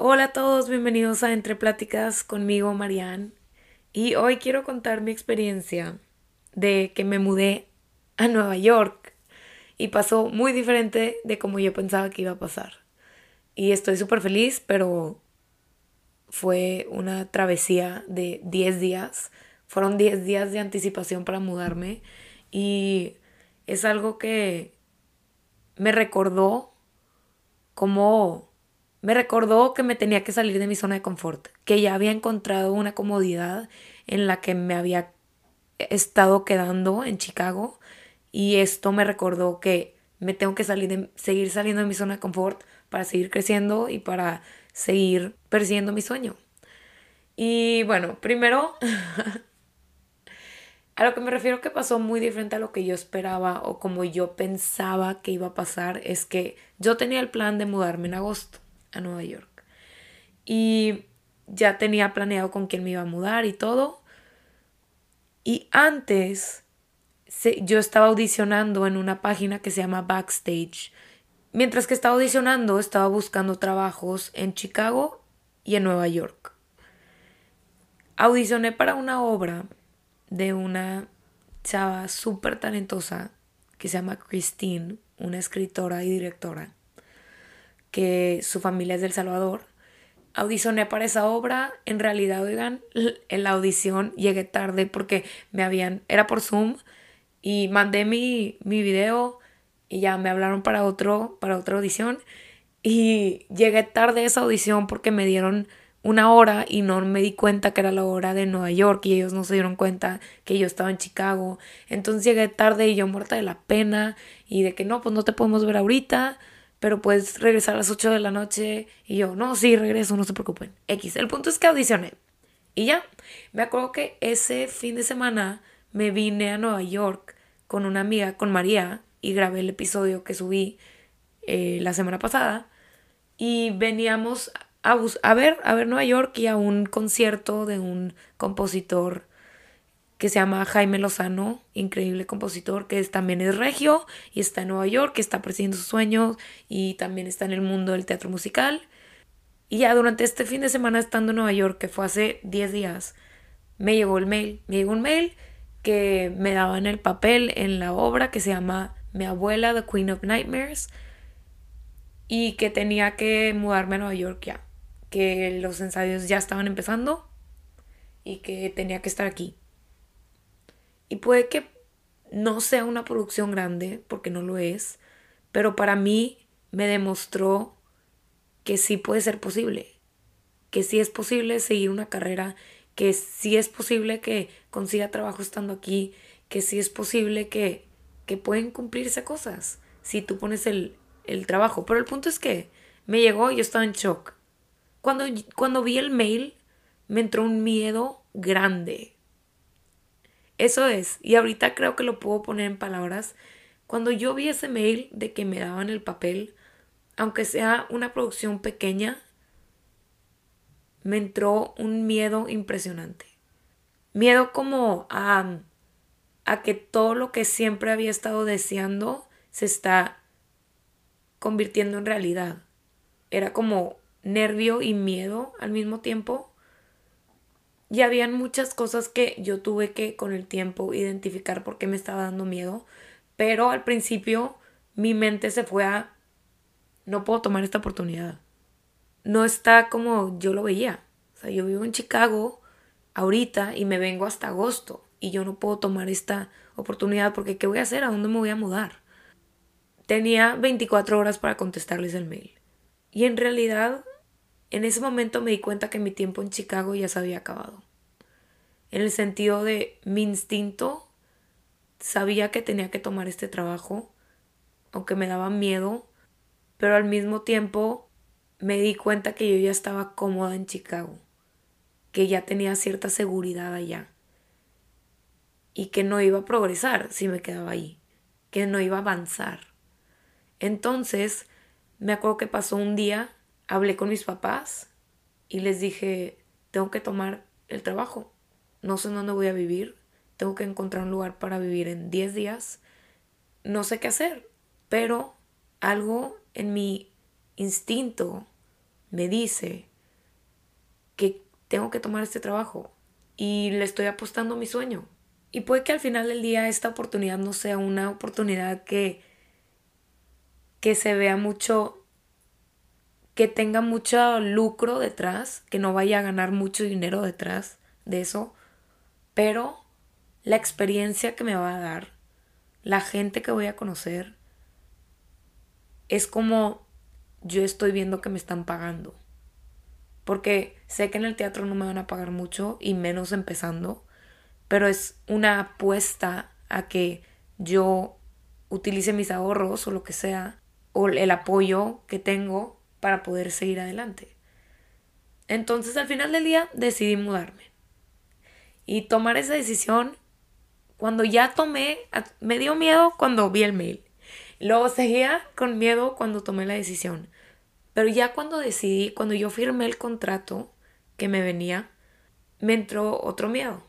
Hola a todos, bienvenidos a Entre Pláticas conmigo, Marianne. Y hoy quiero contar mi experiencia de que me mudé a Nueva York y pasó muy diferente de como yo pensaba que iba a pasar. Y estoy súper feliz, pero fue una travesía de 10 días. Fueron 10 días de anticipación para mudarme y es algo que me recordó como me recordó que me tenía que salir de mi zona de confort, que ya había encontrado una comodidad en la que me había estado quedando en Chicago y esto me recordó que me tengo que salir de, seguir saliendo de mi zona de confort para seguir creciendo y para seguir persiguiendo mi sueño. Y bueno, primero, a lo que me refiero que pasó muy diferente a lo que yo esperaba o como yo pensaba que iba a pasar es que yo tenía el plan de mudarme en agosto a Nueva York. Y ya tenía planeado con quién me iba a mudar y todo. Y antes yo estaba audicionando en una página que se llama Backstage. Mientras que estaba audicionando, estaba buscando trabajos en Chicago y en Nueva York. Audicioné para una obra de una chava súper talentosa que se llama Christine, una escritora y directora que su familia es del Salvador. Audicioné para esa obra. En realidad, oigan, en la audición llegué tarde porque me habían, era por Zoom y mandé mi, mi video y ya me hablaron para otro, para otra audición. Y llegué tarde a esa audición porque me dieron una hora y no me di cuenta que era la hora de Nueva York y ellos no se dieron cuenta que yo estaba en Chicago. Entonces llegué tarde y yo muerta de la pena y de que no, pues no te podemos ver ahorita pero puedes regresar a las 8 de la noche. Y yo, no, sí, regreso, no se preocupen. X. El punto es que audicioné. Y ya, me acuerdo que ese fin de semana me vine a Nueva York con una amiga, con María, y grabé el episodio que subí eh, la semana pasada. Y veníamos a, a, ver, a ver Nueva York y a un concierto de un compositor que se llama Jaime Lozano, increíble compositor que también es regio y está en Nueva York, que está persiguiendo sus sueños y también está en el mundo del teatro musical. Y ya durante este fin de semana estando en Nueva York, que fue hace 10 días, me llegó el mail, me llegó un mail que me daban el papel en la obra que se llama Mi abuela, The Queen of Nightmares, y que tenía que mudarme a Nueva York ya, que los ensayos ya estaban empezando y que tenía que estar aquí. Y puede que no sea una producción grande, porque no lo es, pero para mí me demostró que sí puede ser posible, que sí es posible seguir una carrera, que sí es posible que consiga trabajo estando aquí, que sí es posible que, que pueden cumplirse cosas si tú pones el, el trabajo. Pero el punto es que me llegó y yo estaba en shock. Cuando, cuando vi el mail, me entró un miedo grande eso es, y ahorita creo que lo puedo poner en palabras. Cuando yo vi ese mail de que me daban el papel, aunque sea una producción pequeña, me entró un miedo impresionante. Miedo como a, a que todo lo que siempre había estado deseando se está convirtiendo en realidad. Era como nervio y miedo al mismo tiempo y habían muchas cosas que yo tuve que con el tiempo identificar por qué me estaba dando miedo. Pero al principio mi mente se fue a, no puedo tomar esta oportunidad. No está como yo lo veía. O sea, yo vivo en Chicago ahorita y me vengo hasta agosto y yo no puedo tomar esta oportunidad porque ¿qué voy a hacer? ¿A dónde me voy a mudar? Tenía 24 horas para contestarles el mail. Y en realidad en ese momento me di cuenta que mi tiempo en Chicago ya se había acabado. En el sentido de mi instinto sabía que tenía que tomar este trabajo, aunque me daba miedo, pero al mismo tiempo me di cuenta que yo ya estaba cómoda en Chicago, que ya tenía cierta seguridad allá y que no iba a progresar si me quedaba ahí, que no iba a avanzar. Entonces, me acuerdo que pasó un día hablé con mis papás y les dije, tengo que tomar el trabajo, no sé dónde voy a vivir, tengo que encontrar un lugar para vivir en 10 días, no sé qué hacer, pero algo en mi instinto me dice que tengo que tomar este trabajo y le estoy apostando mi sueño. Y puede que al final del día esta oportunidad no sea una oportunidad que, que se vea mucho, que tenga mucho lucro detrás, que no vaya a ganar mucho dinero detrás de eso, pero la experiencia que me va a dar, la gente que voy a conocer, es como yo estoy viendo que me están pagando. Porque sé que en el teatro no me van a pagar mucho y menos empezando, pero es una apuesta a que yo utilice mis ahorros o lo que sea, o el apoyo que tengo para poder seguir adelante. Entonces al final del día decidí mudarme. Y tomar esa decisión, cuando ya tomé, me dio miedo cuando vi el mail. Luego seguía con miedo cuando tomé la decisión. Pero ya cuando decidí, cuando yo firmé el contrato que me venía, me entró otro miedo,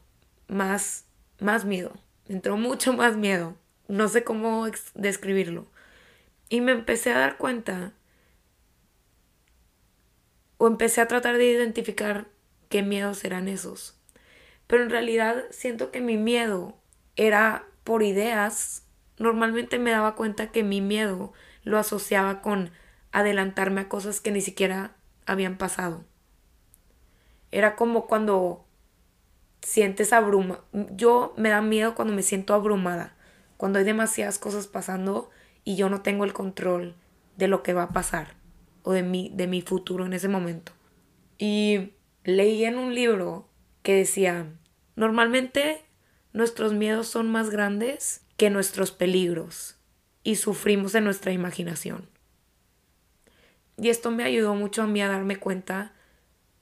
más, más miedo, me entró mucho más miedo, no sé cómo describirlo. Y me empecé a dar cuenta, o empecé a tratar de identificar qué miedos eran esos. Pero en realidad siento que mi miedo era por ideas. Normalmente me daba cuenta que mi miedo lo asociaba con adelantarme a cosas que ni siquiera habían pasado. Era como cuando sientes abruma. Yo me da miedo cuando me siento abrumada, cuando hay demasiadas cosas pasando y yo no tengo el control de lo que va a pasar o de mi, de mi futuro en ese momento. Y leí en un libro que decía, normalmente nuestros miedos son más grandes que nuestros peligros y sufrimos en nuestra imaginación. Y esto me ayudó mucho a mí a darme cuenta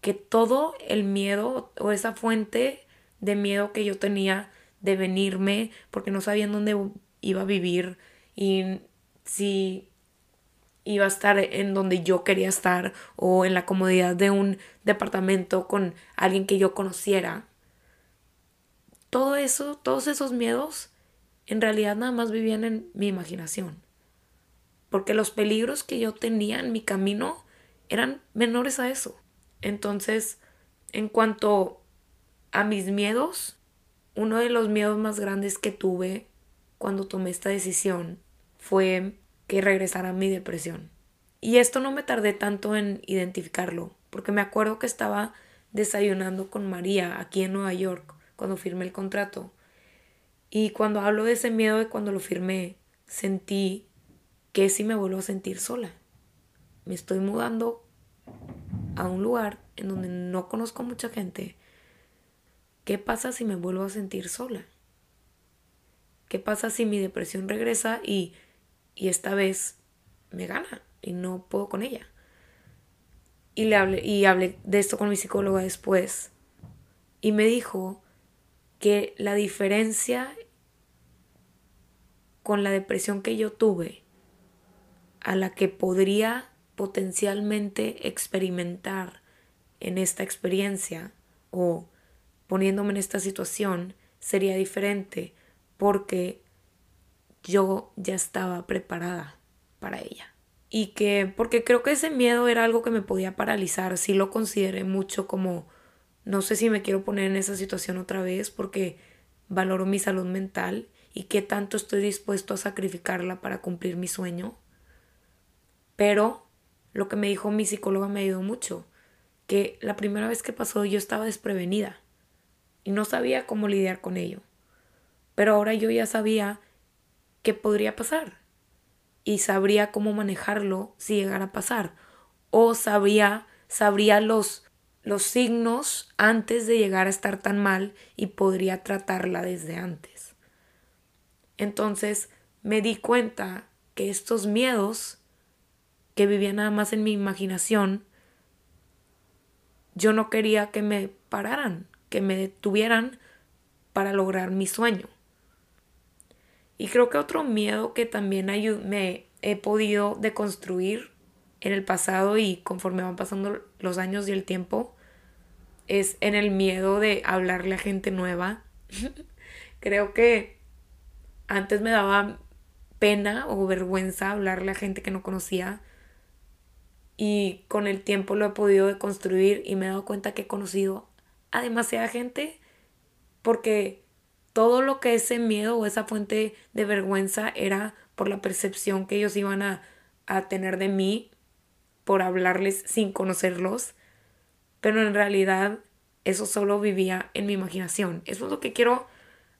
que todo el miedo o esa fuente de miedo que yo tenía de venirme porque no sabía en dónde iba a vivir y si iba a estar en donde yo quería estar o en la comodidad de un departamento con alguien que yo conociera. Todo eso, todos esos miedos, en realidad nada más vivían en mi imaginación porque los peligros que yo tenía en mi camino eran menores a eso. Entonces, en cuanto a mis miedos, uno de los miedos más grandes que tuve cuando tomé esta decisión fue que regresara mi depresión. Y esto no me tardé tanto en identificarlo, porque me acuerdo que estaba desayunando con María aquí en Nueva York cuando firmé el contrato. Y cuando hablo de ese miedo de cuando lo firmé, sentí ¿Qué si me vuelvo a sentir sola? Me estoy mudando a un lugar en donde no conozco mucha gente. ¿Qué pasa si me vuelvo a sentir sola? ¿Qué pasa si mi depresión regresa y, y esta vez me gana y no puedo con ella? Y, le hablé, y hablé de esto con mi psicóloga después. Y me dijo que la diferencia con la depresión que yo tuve a la que podría potencialmente experimentar en esta experiencia o poniéndome en esta situación sería diferente porque yo ya estaba preparada para ella. Y que, porque creo que ese miedo era algo que me podía paralizar, sí lo consideré mucho como, no sé si me quiero poner en esa situación otra vez porque valoro mi salud mental y qué tanto estoy dispuesto a sacrificarla para cumplir mi sueño. Pero lo que me dijo mi psicóloga me ayudó mucho, que la primera vez que pasó yo estaba desprevenida y no sabía cómo lidiar con ello. Pero ahora yo ya sabía qué podría pasar y sabría cómo manejarlo si llegara a pasar o sabría sabría los los signos antes de llegar a estar tan mal y podría tratarla desde antes. Entonces me di cuenta que estos miedos que vivía nada más en mi imaginación, yo no quería que me pararan, que me detuvieran para lograr mi sueño. Y creo que otro miedo que también me he podido deconstruir en el pasado y conforme van pasando los años y el tiempo, es en el miedo de hablarle a gente nueva. creo que antes me daba pena o vergüenza hablarle a gente que no conocía y con el tiempo lo he podido deconstruir y me he dado cuenta que he conocido a demasiada gente porque todo lo que ese miedo o esa fuente de vergüenza era por la percepción que ellos iban a, a tener de mí por hablarles sin conocerlos, pero en realidad eso solo vivía en mi imaginación. Eso es lo que quiero,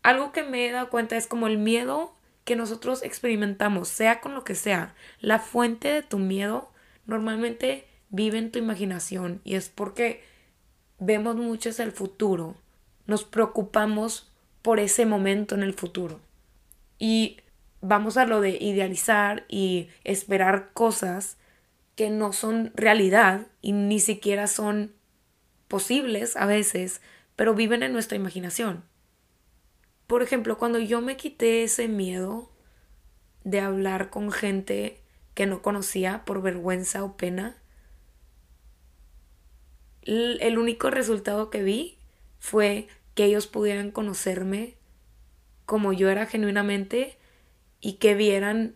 algo que me he dado cuenta es como el miedo que nosotros experimentamos, sea con lo que sea, la fuente de tu miedo normalmente vive en tu imaginación y es porque vemos mucho hacia el futuro, nos preocupamos por ese momento en el futuro y vamos a lo de idealizar y esperar cosas que no son realidad y ni siquiera son posibles a veces, pero viven en nuestra imaginación. Por ejemplo, cuando yo me quité ese miedo de hablar con gente que no conocía por vergüenza o pena, el único resultado que vi fue que ellos pudieran conocerme como yo era genuinamente y que vieran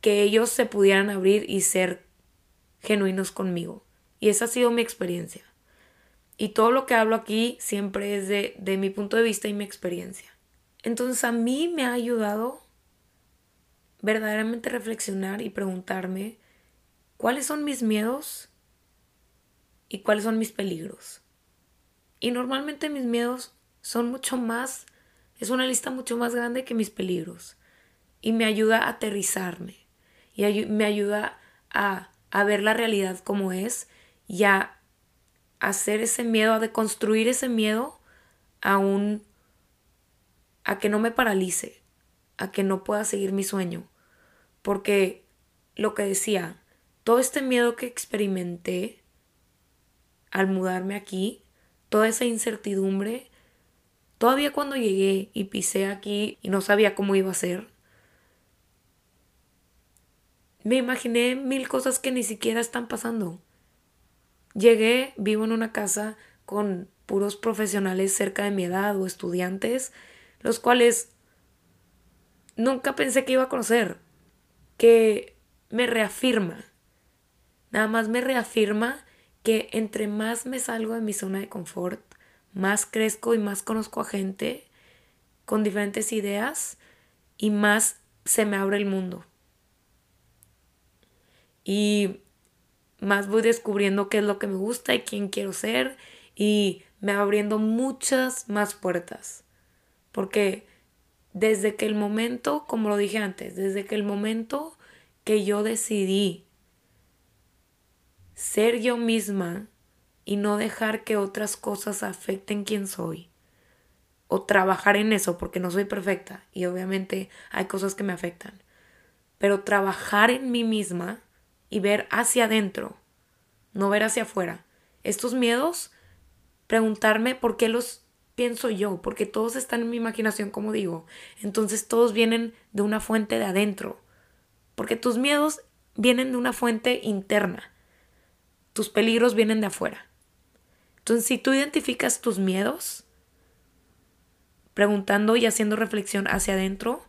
que ellos se pudieran abrir y ser genuinos conmigo. Y esa ha sido mi experiencia. Y todo lo que hablo aquí siempre es de, de mi punto de vista y mi experiencia. Entonces a mí me ha ayudado verdaderamente reflexionar y preguntarme cuáles son mis miedos y cuáles son mis peligros. Y normalmente mis miedos son mucho más, es una lista mucho más grande que mis peligros. Y me ayuda a aterrizarme y me ayuda a, a ver la realidad como es y a hacer ese miedo, a deconstruir ese miedo a un a que no me paralice, a que no pueda seguir mi sueño. Porque lo que decía, todo este miedo que experimenté al mudarme aquí, toda esa incertidumbre, todavía cuando llegué y pisé aquí y no sabía cómo iba a ser, me imaginé mil cosas que ni siquiera están pasando. Llegué, vivo en una casa con puros profesionales cerca de mi edad o estudiantes, los cuales nunca pensé que iba a conocer, que me reafirma, nada más me reafirma que entre más me salgo de mi zona de confort, más crezco y más conozco a gente con diferentes ideas y más se me abre el mundo y más voy descubriendo qué es lo que me gusta y quién quiero ser y me abriendo muchas más puertas. Porque desde que el momento, como lo dije antes, desde que el momento que yo decidí ser yo misma y no dejar que otras cosas afecten quién soy, o trabajar en eso, porque no soy perfecta y obviamente hay cosas que me afectan, pero trabajar en mí misma y ver hacia adentro, no ver hacia afuera. Estos miedos, preguntarme por qué los pienso yo, porque todos están en mi imaginación, como digo. Entonces todos vienen de una fuente de adentro, porque tus miedos vienen de una fuente interna, tus peligros vienen de afuera. Entonces si tú identificas tus miedos, preguntando y haciendo reflexión hacia adentro,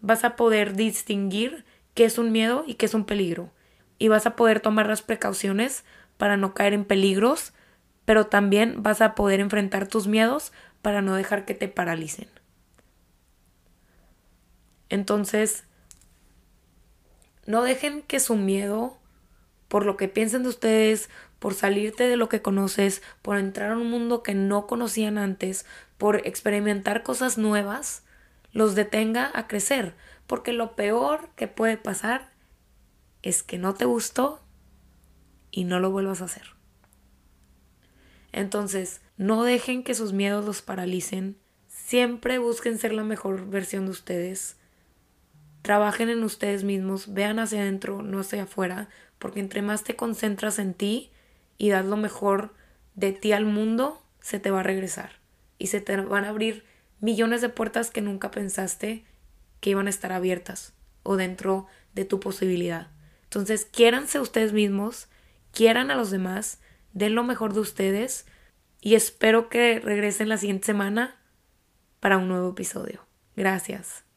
vas a poder distinguir qué es un miedo y qué es un peligro y vas a poder tomar las precauciones para no caer en peligros, pero también vas a poder enfrentar tus miedos para no dejar que te paralicen. Entonces, no dejen que su miedo, por lo que piensen de ustedes, por salirte de lo que conoces, por entrar a un mundo que no conocían antes, por experimentar cosas nuevas, los detenga a crecer. Porque lo peor que puede pasar es que no te gustó y no lo vuelvas a hacer. Entonces, no dejen que sus miedos los paralicen. Siempre busquen ser la mejor versión de ustedes. Trabajen en ustedes mismos, vean hacia adentro, no hacia afuera, porque entre más te concentras en ti y das lo mejor de ti al mundo, se te va a regresar. Y se te van a abrir millones de puertas que nunca pensaste que iban a estar abiertas o dentro de tu posibilidad. Entonces, quiéranse ustedes mismos, quieran a los demás, den lo mejor de ustedes y espero que regresen la siguiente semana para un nuevo episodio. Gracias.